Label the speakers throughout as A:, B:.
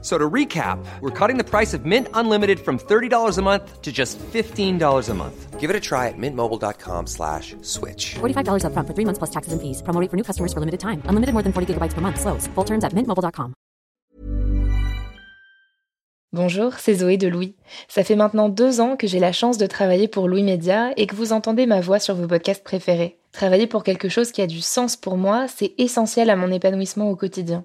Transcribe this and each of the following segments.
A: So to recap, we're cutting the price of Mint Unlimited from $30 a month to just $15 a month.
B: Give it a try at mintmobile.com slash switch.
C: $45 upfront for three months plus taxes and fees. Promo rate for new customers for limited time. Unlimited more than 40 gigabytes per month. Slows. Full terms at mintmobile.com.
D: Bonjour, c'est Zoé de Louis. Ça fait maintenant deux ans que j'ai la chance de travailler pour Louis Média et que vous entendez ma voix sur vos podcasts préférés. Travailler pour quelque chose qui a du sens pour moi, c'est essentiel à mon épanouissement au quotidien.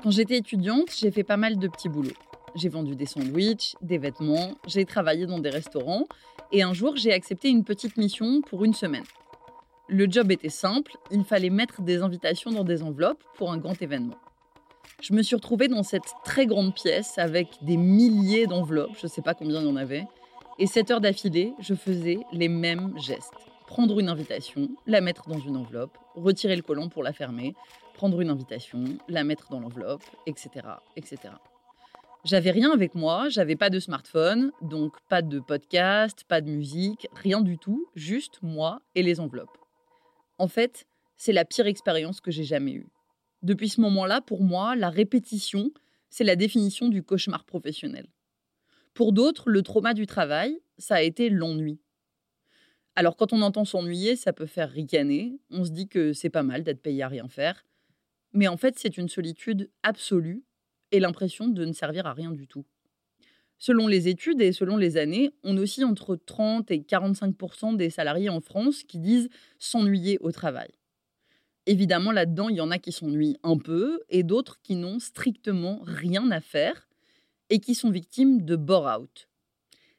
E: Quand j'étais étudiante, j'ai fait pas mal de petits boulots. J'ai vendu des sandwichs, des vêtements, j'ai travaillé dans des restaurants et un jour j'ai accepté une petite mission pour une semaine. Le job était simple, il fallait mettre des invitations dans des enveloppes pour un grand événement. Je me suis retrouvée dans cette très grande pièce avec des milliers d'enveloppes, je ne sais pas combien il y en avait, et 7 heures d'affilée, je faisais les mêmes gestes. Prendre une invitation, la mettre dans une enveloppe, retirer le collant pour la fermer, prendre une invitation, la mettre dans l'enveloppe, etc., etc. J'avais rien avec moi, j'avais pas de smartphone, donc pas de podcast, pas de musique, rien du tout, juste moi et les enveloppes. En fait, c'est la pire expérience que j'ai jamais eue. Depuis ce moment-là, pour moi, la répétition, c'est la définition du cauchemar professionnel. Pour d'autres, le trauma du travail, ça a été l'ennui. Alors quand on entend s'ennuyer, ça peut faire ricaner, on se dit que c'est pas mal d'être payé à rien faire, mais en fait, c'est une solitude absolue et l'impression de ne servir à rien du tout. Selon les études et selon les années, on aussi entre 30 et 45% des salariés en France qui disent s'ennuyer au travail. Évidemment, là-dedans, il y en a qui s'ennuient un peu et d'autres qui n'ont strictement rien à faire et qui sont victimes de bore-out.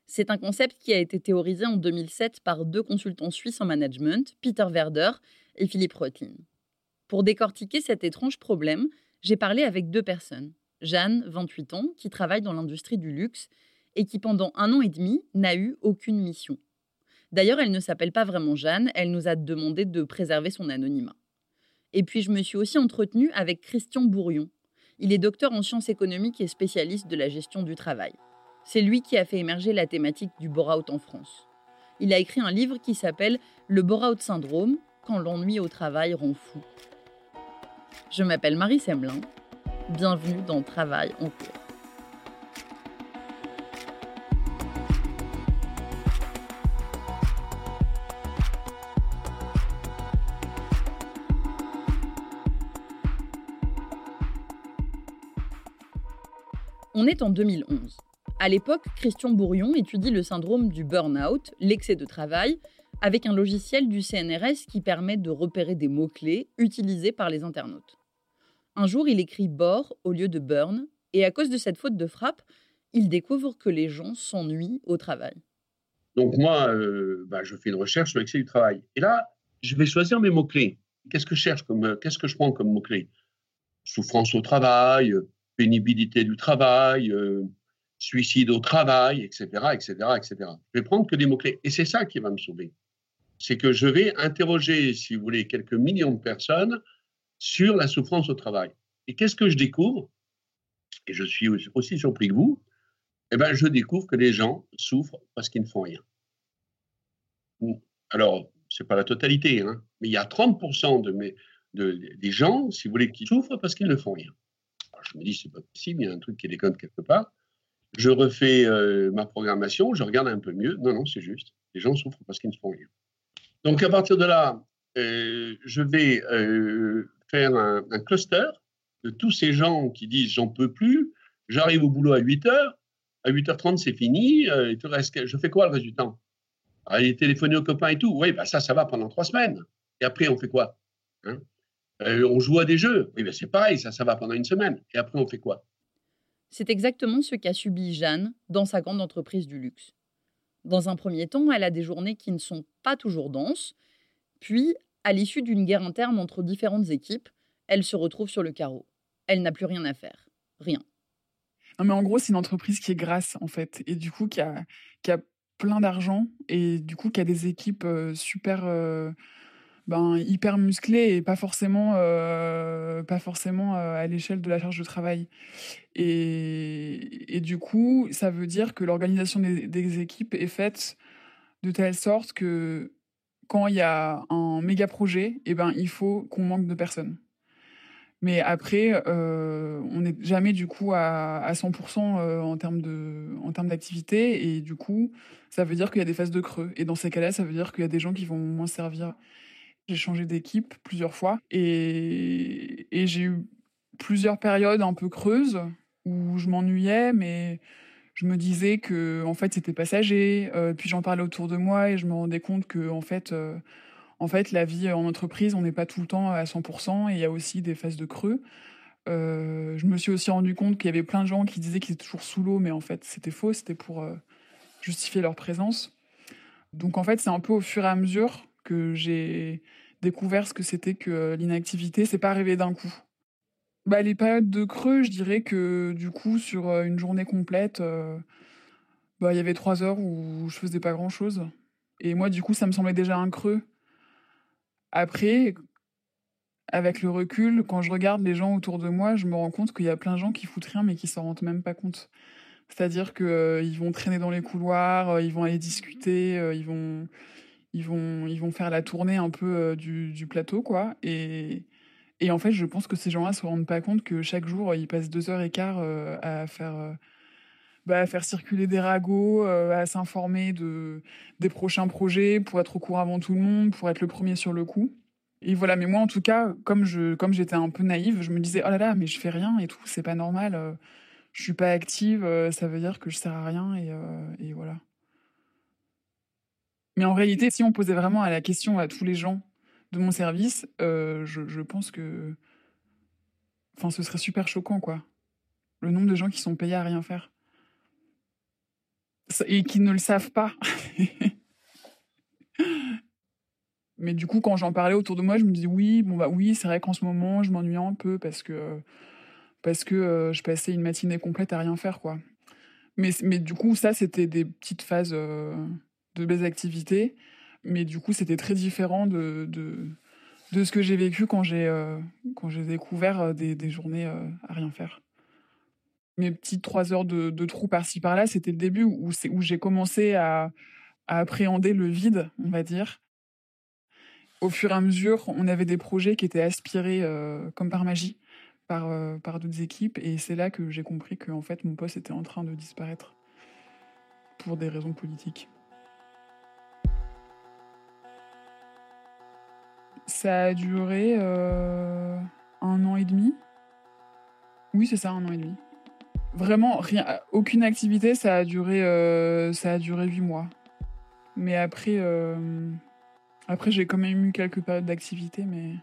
E: C'est un concept qui a été théorisé en 2007 par deux consultants suisses en management, Peter Werder et Philippe Rotlin. Pour décortiquer cet étrange problème, j'ai parlé avec deux personnes. Jeanne, 28 ans, qui travaille dans l'industrie du luxe et qui pendant un an et demi n'a eu aucune mission. D'ailleurs, elle ne s'appelle pas vraiment Jeanne, elle nous a demandé de préserver son anonymat. Et puis je me suis aussi entretenue avec Christian Bourion. Il est docteur en sciences économiques et spécialiste de la gestion du travail. C'est lui qui a fait émerger la thématique du bore-out en France. Il a écrit un livre qui s'appelle Le bore-out syndrome, quand l'ennui au travail rend fou. Je m'appelle Marie Semelin. Bienvenue dans Travail en cours. On est en 2011. À l'époque, Christian Bourion étudie le syndrome du burn-out, l'excès de travail, avec un logiciel du CNRS qui permet de repérer des mots-clés utilisés par les internautes. Un jour, il écrit bore au lieu de burn, et à cause de cette faute de frappe, il découvre que les gens s'ennuient au travail.
F: Donc moi, euh, bah, je fais une recherche sur l'excès du travail. Et là, je vais choisir mes mots-clés. Qu'est-ce que je cherche comme, euh, qu'est-ce que je prends comme mots-clés? Souffrance au travail, pénibilité du travail, euh, suicide au travail, etc., etc., etc. Je vais prendre que des mots-clés. Et c'est ça qui va me sauver c'est que je vais interroger, si vous voulez, quelques millions de personnes sur la souffrance au travail. Et qu'est-ce que je découvre? Et je suis aussi surpris que vous, eh ben, je découvre que les gens souffrent parce qu'ils ne font rien. Alors, ce n'est pas la totalité, hein, mais il y a 30% de mes, de, des gens, si vous voulez, qui souffrent parce qu'ils ne font rien. je me dis, c'est pas possible, il y a un truc qui déconne quelque part. Je refais euh, ma programmation, je regarde un peu mieux. Non, non, c'est juste. Les gens souffrent parce qu'ils ne font rien. Donc, à partir de là, euh, je vais euh, faire un, cluster de tous ces gens qui disent j'en peux plus, j'arrive au boulot à 8 heures, à 8h30 c'est fini, je fais quoi le résultat? Aller téléphoner aux copains et tout, oui, bah ça, ça va pendant trois semaines. Et après, on fait quoi? Hein? On joue à des jeux, oui, bah c'est pareil, ça, ça va pendant une semaine. Et après, on fait quoi?
E: C'est exactement ce qu'a subi Jeanne dans sa grande entreprise du luxe. Dans un premier temps, elle a des journées qui ne sont pas toujours denses, puis, à l'issue d'une guerre interne entre différentes équipes, elle se retrouve sur le carreau. Elle n'a plus rien à faire. Rien.
G: Non, mais en gros, c'est une entreprise qui est grasse, en fait, et du coup, qui a, qui a plein d'argent, et du coup, qui a des équipes euh, super. Euh, ben, hyper musclées et pas forcément, euh, pas forcément à l'échelle de la charge de travail. Et, et, du coup, ça veut dire que l'organisation des, équipes est faite de telle sorte que quand il y a un méga projet, eh ben, il faut qu'on manque de personnes. Mais après, euh, on n'est jamais du coup à, à 100% euh, en termes de, en termes d'activité, et du coup, ça veut dire qu'il y a des phases de creux. Et dans ces cas-là, ça veut dire qu'il y a des gens qui vont moins servir. J'ai changé d'équipe plusieurs fois, et, j'ai eu plusieurs périodes un peu creuses où je m'ennuyais, mais je me disais que en fait c'était passager. Euh, puis j'en parlais autour de moi et je me rendais compte que en fait, euh, en fait la vie en entreprise, on n'est pas tout le temps à 100% et il y a aussi des phases de creux. Euh, je me suis aussi rendu compte qu'il y avait plein de gens qui disaient qu'ils étaient toujours sous l'eau, mais en fait c'était faux, c'était pour justifier leur présence. Donc en fait c'est un peu au fur et à mesure que j'ai découvert ce que c'était que l'inactivité. C'est pas arrivé d'un coup. Bah, les périodes de creux, je dirais que du coup, sur euh, une journée complète, euh, bah, il y avait trois heures où je faisais pas grand chose. Et moi, du coup, ça me semblait déjà un creux. Après, avec le recul, quand je regarde les gens autour de moi, je me rends compte qu'il y a plein de gens qui foutent rien mais qui s'en rendent même pas compte. C'est-à-dire qu'ils euh, vont traîner dans les couloirs, ils vont aller discuter, ils vont ils vont ils vont faire la tournée un peu du, du plateau quoi et et en fait, je pense que ces gens-là se rendent pas compte que chaque jour, ils passent deux heures et quart euh, à faire, euh, bah, à faire circuler des ragots, euh, à s'informer de des prochains projets pour être au courant avant tout le monde, pour être le premier sur le coup. Et voilà. Mais moi, en tout cas, comme je, comme j'étais un peu naïve, je me disais, oh là là, mais je fais rien et tout, c'est pas normal. je suis pas active, ça veut dire que je sers à rien et, et voilà. Mais en réalité, si on posait vraiment la question à tous les gens de mon service, euh, je, pense que. Enfin, ce serait super choquant, quoi. Le nombre de gens qui sont payés à rien faire. Et qui ne le savent pas. Mais du coup, quand j'en parlais autour de moi, je me disais oui, bon bah oui, c'est vrai qu'en ce moment, je m'ennuie un peu parce que parce que euh, je passais une matinée complète à rien faire, quoi. Mais, mais du coup, ça, c'était des petites phases euh, de belles activités. Mais du coup, c'était très différent de, de, de, ce que j'ai vécu quand j'ai euh, découvert euh, des, des journées euh, à rien faire. Mes petites trois heures de, de trou par-ci par-là, c'était le début où, où j'ai commencé à, à appréhender le vide, on va dire. Au fur et à mesure, on avait des projets qui étaient aspirés comme par magie par, par d'autres équipes. Et c'est là que j'ai compris que en fait, mon poste était en train de disparaître pour des raisons politiques. Ça a duré euh, un an et demi. Oui, c'est ça, un an et demi. Vraiment, rien, aucune activité, ça a duré, euh, ça a duré huit mois. Mais après, euh, après j'ai quand même eu quelques périodes d'activité, mais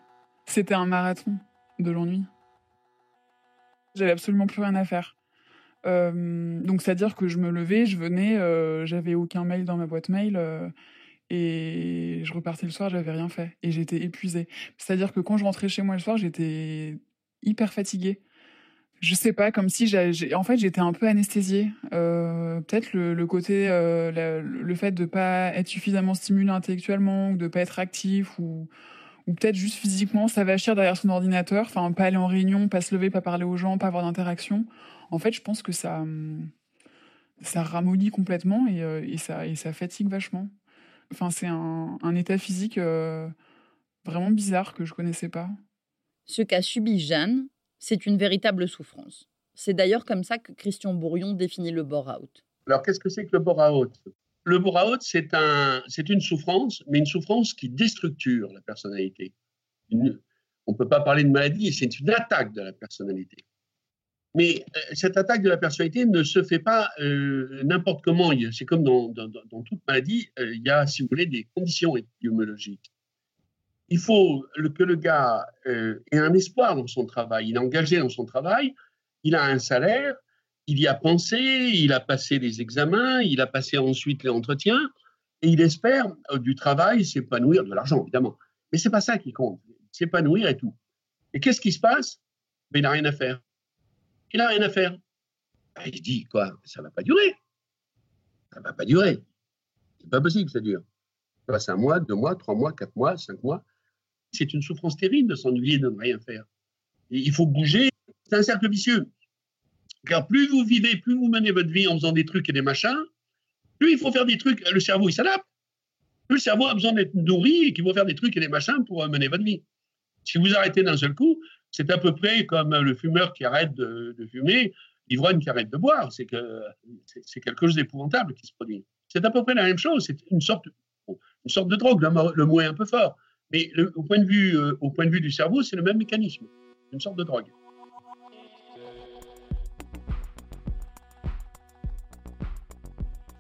G: c'était un marathon de l'ennui. J'avais absolument plus rien à faire. donc, c'est-à-dire que je me levais, je venais, j'avais aucun mail dans ma boîte mail. Et je repartais le soir, j'avais rien fait. Et j'étais épuisée. C'est-à-dire que quand je rentrais chez moi le soir, j'étais hyper fatiguée. Je sais pas, comme si j'ai, en fait, j'étais un peu anesthésiée. Euh, peut-être le, côté, euh, le fait de pas être suffisamment stimulé intellectuellement, de pas être actif, ou, ou peut-être juste physiquement s'avachir derrière son ordinateur, enfin pas aller en réunion, pas se lever, pas parler aux gens, pas avoir d'interaction. en fait, je pense que ça, hum, ça ramollit complètement et, euh, ça, ça fatigue vachement. Enfin, c'est un, un état physique euh, vraiment bizarre que je connaissais pas.
E: Ce qu'a subi Jeanne, c'est une véritable souffrance. C'est d'ailleurs comme ça que Christian Bourrion définit le bore-out.
F: Alors, qu'est-ce que c'est que le bore-out Le bore-out, c'est un, c'est une souffrance, mais une souffrance qui déstructure la personnalité. Une- on ne peut pas parler de maladie, c'est une attaque de la personnalité. Mais euh, cette attaque de la personnalité ne se fait pas euh, n'importe comment. C'est comme dans, toute maladie, euh, il y a, si vous voulez, des conditions épidémiologiques. Il faut que le gars ait un espoir dans son travail. Il est engagé dans son travail, il a un salaire, il y a pensé, il a passé les examens, il a passé ensuite les entretiens, et il espère du travail s'épanouir, de l'argent évidemment. Mais c'est pas ça qui compte, s'épanouir et tout. Et qu'est-ce qui se passe? Ben, Il n'a rien à faire. Il n'a rien à faire. Il se dit, quoi, ça va pas durer. Ça va pas durer. C'est pas possible que ça dure. Ça passe un mois, deux mois, trois mois, quatre mois, cinq mois. C'est une souffrance terrible de s'ennuyer, de ne rien faire. Et il faut bouger. C'est un cercle vicieux. Car plus vous vivez, plus vous menez votre vie en faisant des trucs et des machins, plus il faut faire des trucs. Le cerveau, il s'adapte. Le cerveau a besoin d'être nourri et qu'il faut faire des trucs et des machins pour mener votre vie. Si vous arrêtez d'un seul coup, c'est à peu près comme le fumeur qui arrête de, fumer, l'ivrogne qui arrête de boire. C'est que c'est c'est quelque chose d'épouvantable qui se produit. C'est à peu près la même chose. C'est une sorte, une sorte de drogue. Le, mot- est un peu fort, mais au, point de vue, euh, au point de vue du cerveau, c'est le même mécanisme. Une sorte de drogue.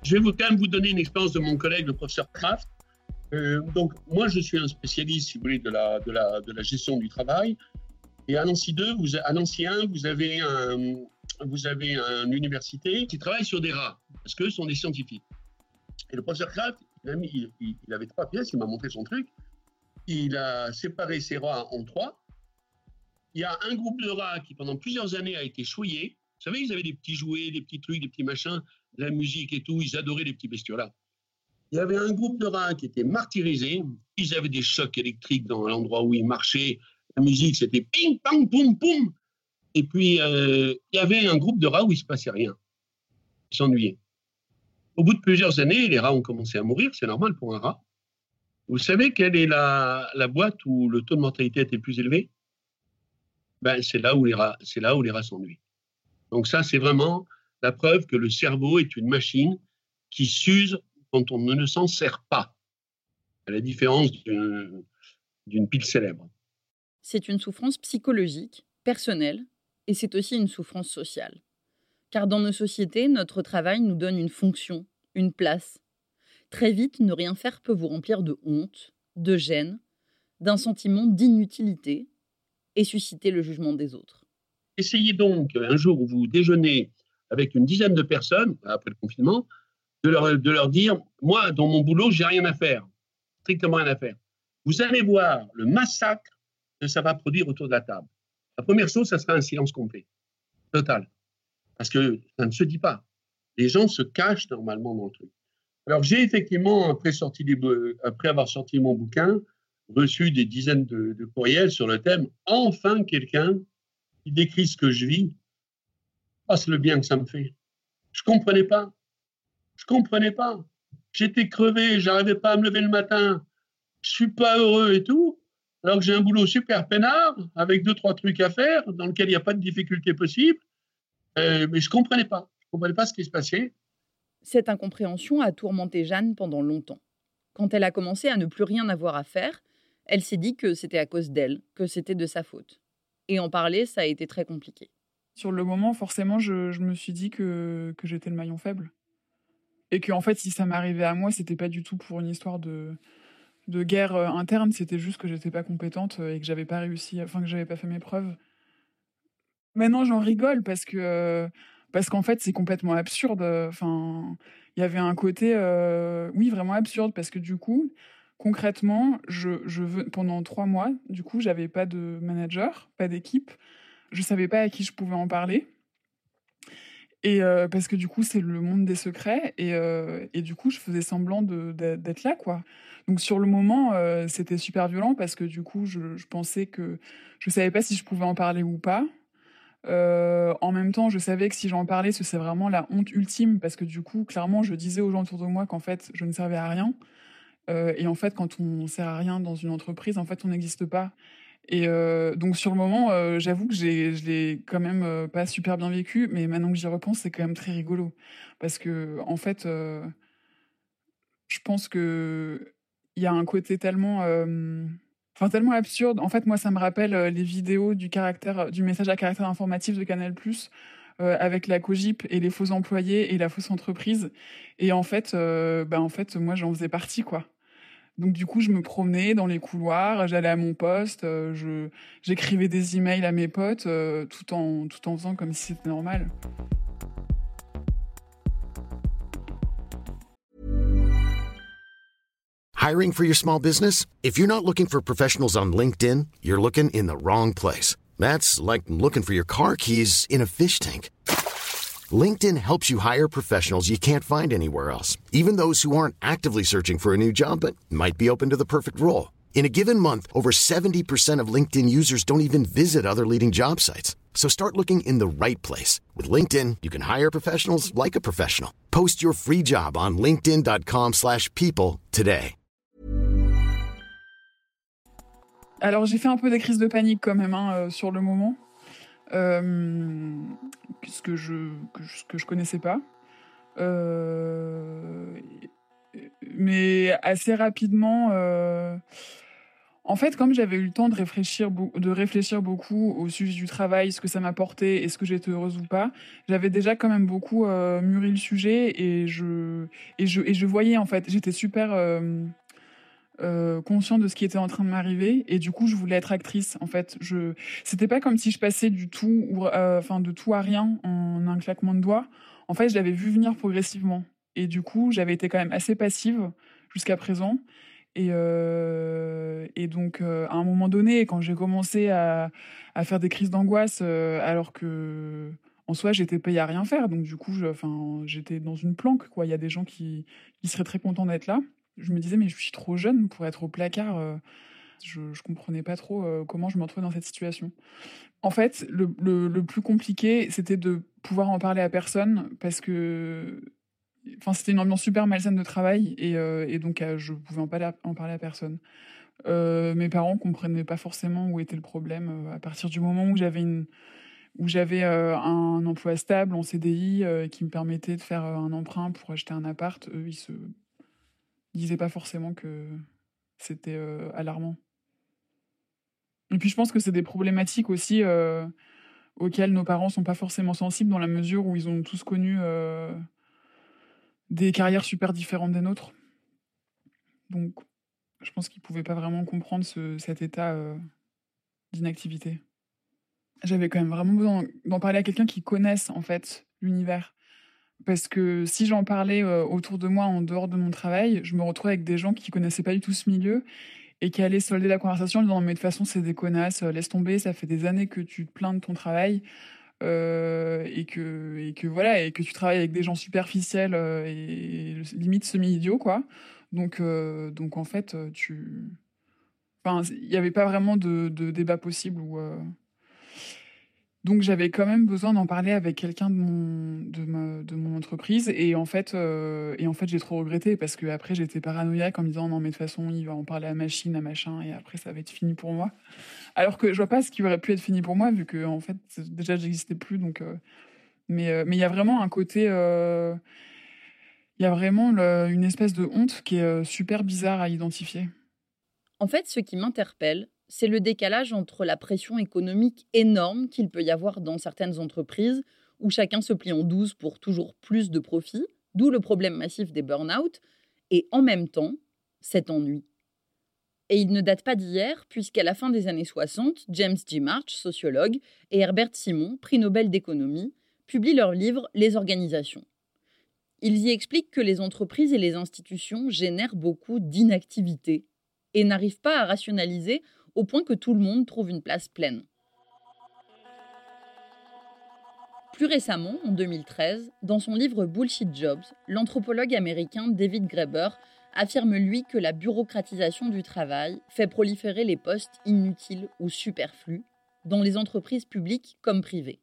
F: Je vais vous, quand même vous donner une expérience de mon collègue, le professeur Kraft. Euh, donc, moi, je suis un spécialiste, si vous voulez, de la gestion du travail. Et à Nancy 2, vous, à Nancy 1, vous avez, une université qui travaille sur des rats, parce qu'eux sont des scientifiques. Et le professeur Kraft, il, avait trois pièces, il m'a montré son truc. Il a séparé ces rats en trois. Il y a un groupe de rats qui, pendant plusieurs années, a été chouillé. Vous savez, ils avaient des petits jouets, des petits trucs, des petits machins, de la musique et tout. Ils adoraient les petits bestiaux-là. Il y avait un groupe de rats qui était martyrisé. Ils avaient des chocs électriques dans l'endroit où ils marchaient. La musique, c'était ping, pang, poum, poum. Et puis, euh, il y avait un groupe de rats où il ne se passait rien. Ils s'ennuyaient. Au bout de plusieurs années, les rats ont commencé à mourir. C'est normal pour un rat. Vous savez quelle est la, la boîte où le taux de mortalité était le plus élevé? Ben, C'est là où les rats s'ennuient. Donc ça, c'est vraiment la preuve que le cerveau est une machine qui s'use quand on ne s'en sert pas, à la différence d'une pile célèbre.
E: C'est une souffrance psychologique, personnelle, et c'est aussi une souffrance sociale. Car dans nos sociétés, notre travail nous donne une fonction, une place. Très vite, ne rien faire peut vous remplir de honte, de gêne, d'un sentiment d'inutilité et susciter le jugement des autres.
F: Essayez donc, un jour où vous déjeunez avec une dizaine de personnes, après le confinement, de leur, de leur dire, moi, dans mon boulot, j'ai rien à faire, strictement rien à faire. Vous allez voir le massacre que ça va produire autour de la table. La première chose, ça sera un silence complet, total. Parce que ça ne se dit pas. Les gens se cachent normalement dans le truc. Alors, j'ai effectivement, après, avoir sorti mon bouquin, reçu des dizaines de, courriels sur le thème Enfin quelqu'un qui décrit ce que je vis. Ah, c'est le bien que ça me fait. Je comprenais pas. Je comprenais pas. J'étais crevé, j'arrivais pas à me lever le matin. Je suis pas heureux et tout. Alors que j'ai un boulot super peinard, avec deux, trois trucs à faire, dans lequel il n'y a pas de difficulté possible. Euh, mais je comprenais pas. Je comprenais pas ce qui se passait.
E: Cette incompréhension a tourmenté Jeanne pendant longtemps. Quand elle a commencé à ne plus rien avoir à faire, elle s'est dit que c'était à cause d'elle, que c'était de sa faute. Et en parler, ça a été très compliqué.
G: Sur le moment, forcément, je, je me suis dit que, que j'étais le maillon faible. Et que, en fait, si ça m'arrivait à moi, c'était pas du tout pour une histoire de, de guerre euh, interne, c'était juste que j'étais pas compétente euh, et que j'avais pas réussi, enfin, que j'avais pas fait mes preuves. Maintenant, j'en rigole parce que. euh, parce qu'en fait, c'est complètement absurde. Enfin, il y avait un côté, oui, vraiment absurde parce que du coup, concrètement, je, je veux, pendant trois mois, du coup, j'avais pas de manager, pas d'équipe. Je savais pas à qui je pouvais en parler. Et euh, parce que du coup, c'est le monde des secrets. Et, euh, et du coup, je faisais semblant d'être là, quoi. Donc sur le moment, euh, c'était super violent parce que du coup, je, pensais que je savais pas si je pouvais en parler ou pas. En même temps, je savais que si j'en parlais, ce serait vraiment la honte ultime parce que du coup, clairement, je disais aux gens autour de moi qu'en fait, je ne servais à rien. Et en fait, quand on sert à rien dans une entreprise, en fait, on n'existe pas. Et euh, donc sur le moment, euh, j'avoue que j'ai, je l'ai quand même euh, pas super bien vécu, mais maintenant que j'y repense, c'est quand même très rigolo parce que en fait, je pense que il y a un côté tellement, enfin tellement absurde. En fait, moi, ça me rappelle les vidéos du caractère, du message à caractère informatif de Canal+. Avec la cogip et les faux employés et la fausse entreprise et en fait bah en fait moi j'en faisais partie quoi donc du coup, je me promenais dans les couloirs, j'allais à mon poste, euh, je j'écrivais des emails à mes potes, euh, tout en tout en faisant comme si c'était normal.
H: Hiring for your small business? If you're not looking for professionals on LinkedIn, you're looking in the wrong place. That's like looking for your car keys in a fish tank. LinkedIn helps you hire professionals you can't find anywhere else, even those who aren't actively searching for a new job but might be open to the perfect role. In a given month, over 70% of LinkedIn users don't even visit other leading job sites. So start looking in the right place. With LinkedIn, you can hire professionals like a professional. Post your free job on linkedin.com/people slash people today.
G: Alors j'ai fait un peu des crises de panique quand même hein, euh, sur le moment, euh, ce que je que que je connaissais pas. Euh, mais assez rapidement, euh, en fait, comme j'avais eu le temps de réfléchir, de réfléchir beaucoup au sujet du travail, ce que ça m'apportait, est-ce que j'étais heureuse ou pas, j'avais déjà quand même beaucoup mûri le sujet et je et je et je voyais en fait, j'étais super euh, conscient de ce qui était en train de m'arriver et du coup je voulais être actrice en fait. Je c'était pas comme si je passais du tout ou euh, enfin de tout à rien en un claquement de doigts. En fait je l'avais vu venir progressivement et du coup j'avais été quand même assez passive jusqu'à présent et euh, et donc à un moment donné quand j'ai commencé à à faire des crises d'angoisse alors que en soi j'étais payée à rien faire. Donc du coup enfin j'étais dans une planque quoi. Il y a des gens qui qui seraient très contents d'être là je me disais mais je suis trop jeune pour être au placard. euh, Je, je comprenais pas trop euh, comment je me retrouvais dans cette situation. En fait, le, plus compliqué, c'était de pouvoir en parler à personne parce que, enfin, c'était une ambiance super malsaine de travail et, euh, donc euh, je pouvais en parler à, en parler à personne. Mes parents comprenaient pas forcément où était le problème à partir du moment où j'avais une où j'avais un emploi stable en CDI qui me permettait de faire un emprunt pour acheter un appart, eux, ils se disaient pas forcément que c'était euh, alarmant. Et puis je pense que c'est des problématiques aussi euh, auxquelles nos parents sont pas forcément sensibles dans la mesure où ils ont tous connu euh, des carrières super différentes des nôtres. Donc je pense qu'ils pouvaient pas vraiment comprendre ce- cet état d'inactivité. J'avais quand même vraiment besoin d'en parler à quelqu'un qui connaisse en fait l'univers. Parce que si j'en parlais euh, autour de moi en dehors de mon travail, je me retrouvais avec des gens qui connaissaient pas du tout ce milieu et qui allaient solder la conversation en disant mais de toute façon c'est des connasses, euh, laisse tomber, ça fait des années que tu te plains de ton travail euh, et que et que voilà et que tu travailles avec des gens superficiels euh, et limite semi-idiots quoi. Donc donc en fait tu enfin il n'y avait pas vraiment de, de débat possible donc j'avais quand même besoin d'en parler avec quelqu'un de mon de ma, de mon entreprise. Et en fait euh, et en fait j'ai trop regretté parce que après j'étais paranoïaque en me disant non mais de toute façon il va en parler à machine à machin et après ça va être fini pour moi. Alors que je vois pas ce qui aurait pu être fini pour moi vu que en fait déjà j'existais plus donc euh, mais euh, mais il y a vraiment un côté il y a vraiment une espèce de honte qui est super bizarre à identifier.
E: En fait, ce qui m'interpelle, c'est le décalage entre la pression économique énorme qu'il peut y avoir dans certaines entreprises, où chacun se plie en douze pour toujours plus de profit, d'où le problème massif des burn-out, et en même temps, cet ennui. Et il ne date pas d'hier, puisqu'à la fin des années 60, James G. March, sociologue, et Herbert Simon, prix Nobel d'économie, publient leur livre Les organisations. Ils y expliquent que les entreprises et les institutions génèrent beaucoup d'inactivité et n'arrivent pas à rationaliser au point que tout le monde trouve une place pleine. Plus récemment, en 2013, dans son livre Bullshit Jobs, l'anthropologue américain David Graeber affirme lui que la bureaucratisation du travail fait proliférer les postes inutiles ou superflus dans les entreprises publiques comme privées.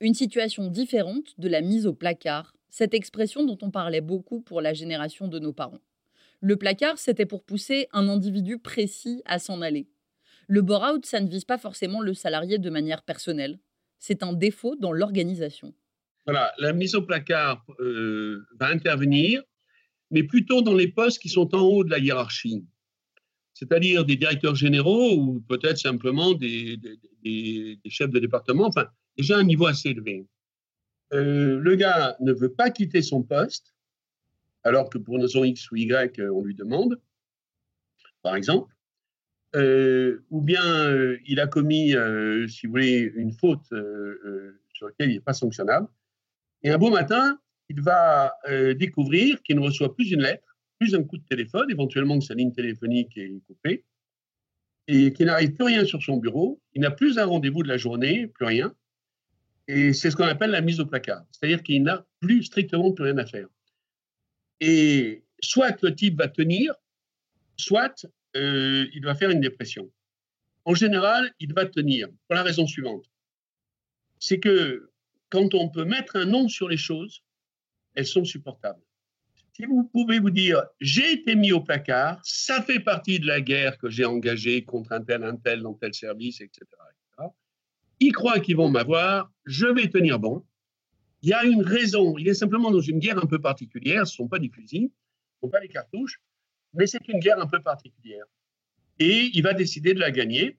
E: Une situation différente de la mise au placard, cette expression dont on parlait beaucoup pour la génération de nos parents. Le placard, c'était pour pousser un individu précis à s'en aller. Le bore-out, ça ne vise pas forcément le salarié de manière personnelle. C'est un défaut dans l'organisation.
F: Voilà, la mise au placard euh, va intervenir, mais plutôt dans les postes qui sont en haut de la hiérarchie, c'est-à-dire des directeurs généraux ou peut-être simplement des, chefs de département, enfin, déjà un niveau assez élevé. Euh, le gars ne veut pas quitter son poste, alors que pour une raison X ou Y, on lui demande, par exemple. Euh, ou bien il a commis, si vous voulez, une faute sur laquelle il n'est pas sanctionnable. Et un beau matin, il va euh, découvrir qu'il ne reçoit plus une lettre, plus un coup de téléphone, éventuellement que sa ligne téléphonique est coupée, et qu'il n'arrive plus rien sur son bureau. Il n'a plus un rendez-vous de la journée, plus rien. Et c'est ce qu'on appelle la mise au placard. C'est-à-dire qu'il n'a plus strictement plus rien à faire. Et soit le type va tenir, soit euh, il va faire une dépression. En général, il va tenir pour la raison suivante. C'est que quand on peut mettre un nom sur les choses, elles sont supportables. Si vous pouvez vous dire, j'ai été mis au placard, ça fait partie de la guerre que j'ai engagée contre un tel, un tel, dans tel service, etc. etc. Ils croient qu'ils vont m'avoir, je vais tenir bon. Il y a une raison, il est simplement dans une guerre un peu particulière, ce ne sont pas des fusils, ce ne sont pas des cartouches, mais c'est une guerre un peu particulière. Et il va décider de la gagner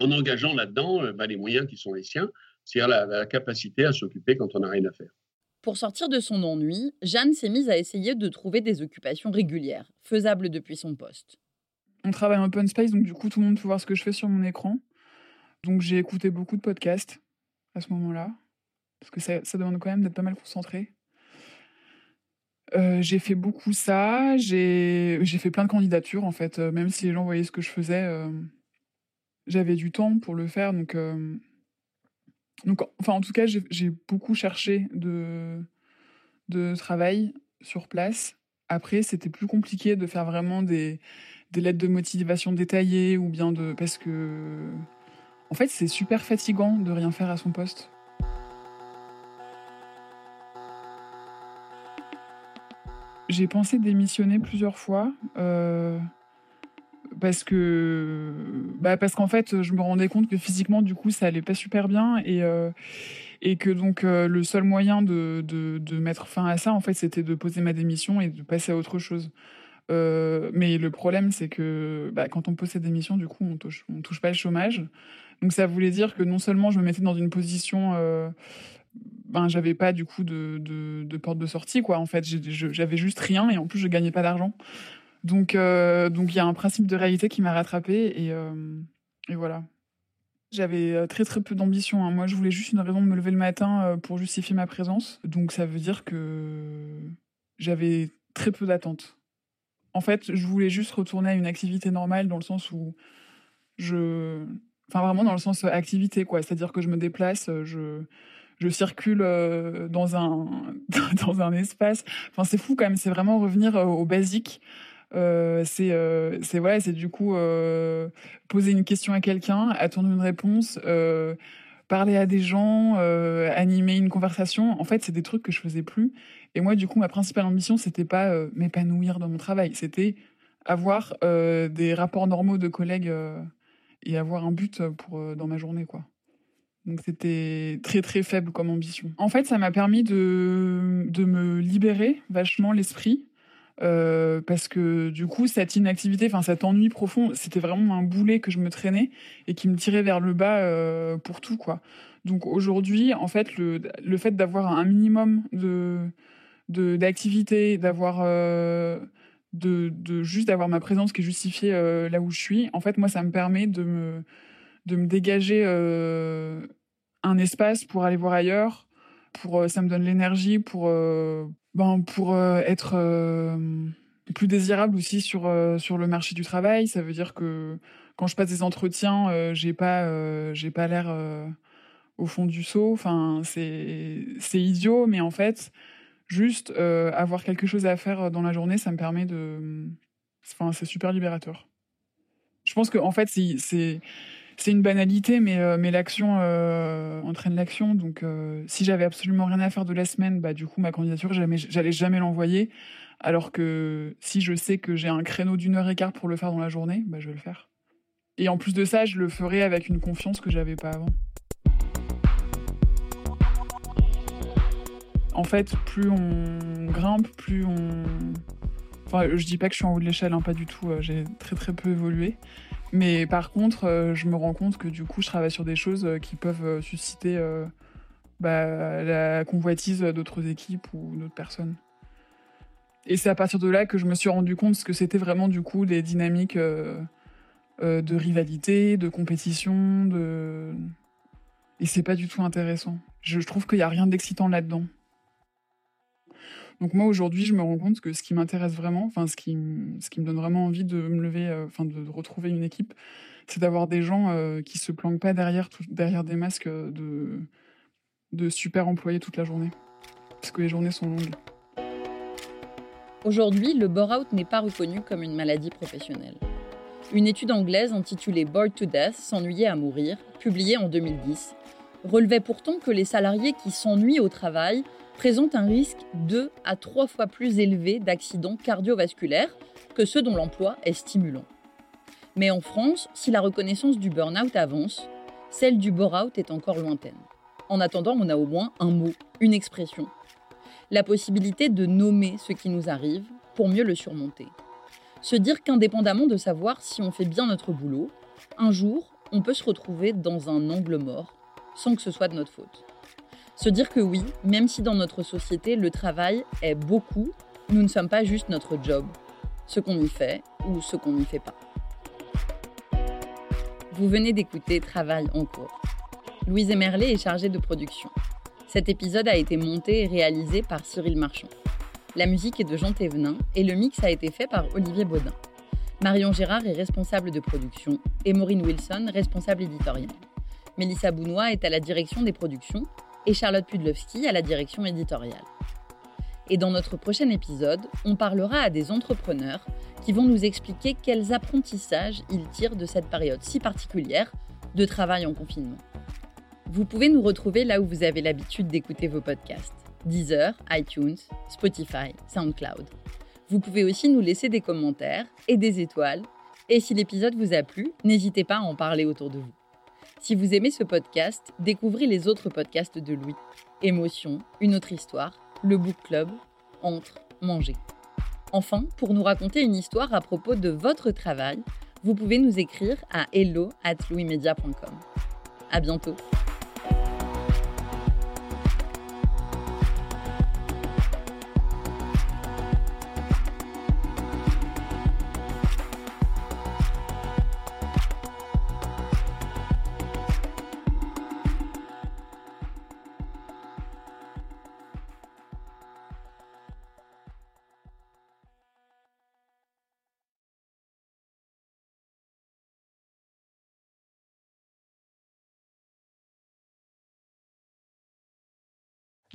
F: en engageant là-dedans euh, bah, les moyens qui sont les siens c'est-à-dire la, capacité à s'occuper quand on n'a rien à faire.
E: Pour sortir de son ennui, Jeanne s'est mise à essayer de trouver des occupations régulières, faisables depuis son poste.
G: On travaille en open space, donc du coup, tout le monde peut voir ce que je fais sur mon écran. Donc j'ai écouté beaucoup de podcasts à ce moment-là, parce que ça, demande quand même d'être pas mal concentré. Euh, j'ai fait beaucoup ça, j'ai fait plein de candidatures en fait, euh, même si les gens voyaient ce que je faisais, euh, j'avais du temps pour le faire, donc enfin, en tout cas, j'ai beaucoup cherché de, travail sur place. Après, c'était plus compliqué de faire vraiment des lettres de motivation détaillées ou bien de. Parce que. En fait, c'est super fatigant de rien faire à son poste. J'ai pensé démissionner plusieurs fois. Euh, parce que bah parce qu'en fait je me rendais compte que physiquement du coup ça allait pas super bien et euh, et que donc euh, le seul moyen de, de, mettre fin à ça en fait c'était de poser ma démission et de passer à autre chose mais le problème c'est que bah, quand on pose sa démission du coup on touche on touche pas le chômage donc ça voulait dire que non seulement je me mettais dans une position ben j'avais pas du coup de, de, de, porte de sortie quoi en fait j'avais juste rien et en plus je gagnais pas d'argent donc, euh, donc il y a un principe de réalité qui m'a rattrapé et, euh, et, voilà. J'avais euh, très très peu d'ambition. Hein. Moi, je voulais juste une raison de me lever le matin pour justifier ma présence. Donc, ça veut dire que j'avais très peu d'attentes. En fait, je voulais juste retourner à une activité normale dans le sens où je, enfin vraiment dans le sens activité quoi. C'est-à-dire que je me déplace, je je circule dans un dans un espace. Enfin, c'est fou quand même. C'est vraiment revenir au basique. Euh, c'est euh, c'est voilà, c'est du coup euh, poser une question à quelqu'un, attendre une réponse, euh, parler à des gens, euh, animer une conversation. En fait, c'est des trucs que je faisais plus. Et moi, du coup, ma principale ambition, c'était pas m'épanouir dans mon travail, c'était avoir des rapports normaux de collègues et avoir un but pour dans ma journée, quoi. Donc c'était très très faible comme ambition. En fait, ça m'a permis de, de me libérer vachement l'esprit euh, parce que du coup cette inactivité, enfin cet ennui profond, c'était vraiment un boulet que je me traînais et qui me tirait vers le bas euh, pour tout quoi. Donc aujourd'hui, en fait, le, le fait d'avoir un minimum de d'activité, d'avoir euh, de, de, juste d'avoir ma présence qui est justifiée là où je suis, en fait, moi, ça me permet de me de me dégager un espace pour aller voir ailleurs. Pour ça me donne l'énergie pour ben, pour euh, être euh, plus désirable aussi sur euh, sur le marché du travail. Ça veut dire que quand je passe des entretiens, j'ai pas j'ai pas l'air au fond du seau. Enfin, c'est c'est idiot, mais en fait, juste avoir quelque chose à faire dans la journée, ça me permet de. Enfin, c'est super libérateur. Je pense que en fait, c'est c'est une banalité, mais, euh, l'action euh, entraîne l'action. Donc, euh, si j'avais absolument rien à faire de la semaine, bah, du coup, ma candidature, jamais, j'allais jamais l'envoyer. Alors que si je sais que j'ai un créneau d'une heure et quart pour le faire dans la journée, bah, je vais le faire. Et en plus de ça, je le ferai avec une confiance que j'avais pas avant. En fait, plus on grimpe, plus on. Enfin, je dis pas que je suis en haut de l'échelle, hein, pas du tout. J'ai très très peu évolué. Mais par contre, euh, je me rends compte que du coup, je travaille sur des choses euh, qui peuvent euh, susciter bah, la convoitise d'autres équipes ou d'autres personnes. Et c'est à partir de là que je me suis rendu compte que c'était vraiment du coup des dynamiques de rivalité, de compétition, de et c'est pas du tout intéressant. Je, trouve qu'il y a rien d'excitant là-dedans. Donc moi aujourd'hui, je me rends compte que ce qui m'intéresse vraiment, enfin ce qui, ce qui me donne vraiment envie de me lever, euh, enfin de, retrouver une équipe, c'est d'avoir des gens euh, qui se planquent pas derrière, derrière des masques de, de super employés toute la journée, parce que les journées sont longues.
E: Aujourd'hui, le bore-out n'est pas reconnu comme une maladie professionnelle. Une étude anglaise intitulée Bored to Death, s'ennuyer à mourir, publiée en 2010, relevait pourtant que les salariés qui s'ennuient au travail présentent un risque deux à trois fois plus élevé d'accidents cardiovasculaires que ceux dont l'emploi est stimulant. Mais en France, si la reconnaissance du burn-out avance, celle du bore-out est encore lointaine. En attendant, on a au moins un mot, une expression. La possibilité de nommer ce qui nous arrive pour mieux le surmonter. Se dire qu'indépendamment de savoir si on fait bien notre boulot, un jour, on peut se retrouver dans un angle mort sans que ce soit de notre faute. Se dire que oui, même si dans notre société le travail est beaucoup, nous ne sommes pas juste notre job, ce qu'on y fait ou ce qu'on n'y fait pas. Vous venez d'écouter Travail en cours. Louise Emerlet est chargée de production. Cet épisode a été monté et réalisé par Cyril Marchand. La musique est de Jean Thévenin et le mix a été fait par Olivier Baudin. Marion Gérard est responsable de production et Maureen Wilson responsable éditoriale. Mélissa Bounois est à la direction des productions et Charlotte Pudlowski à la direction éditoriale. Et dans notre prochain épisode, on parlera à des entrepreneurs qui vont nous expliquer quels apprentissages ils tirent de cette période si particulière de travail en confinement. Vous pouvez nous retrouver là où vous avez l'habitude d'écouter vos podcasts Deezer, iTunes, Spotify, SoundCloud. Vous pouvez aussi nous laisser des commentaires et des étoiles. Et si l'épisode vous a plu, n'hésitez pas à en parler autour de vous. Si vous aimez ce podcast, découvrez les autres podcasts de Louis. Émotion, une autre histoire, le book club, entre, manger. Enfin, pour nous raconter une histoire à propos de votre travail, vous pouvez nous écrire à hello at louismedia.com. À bientôt!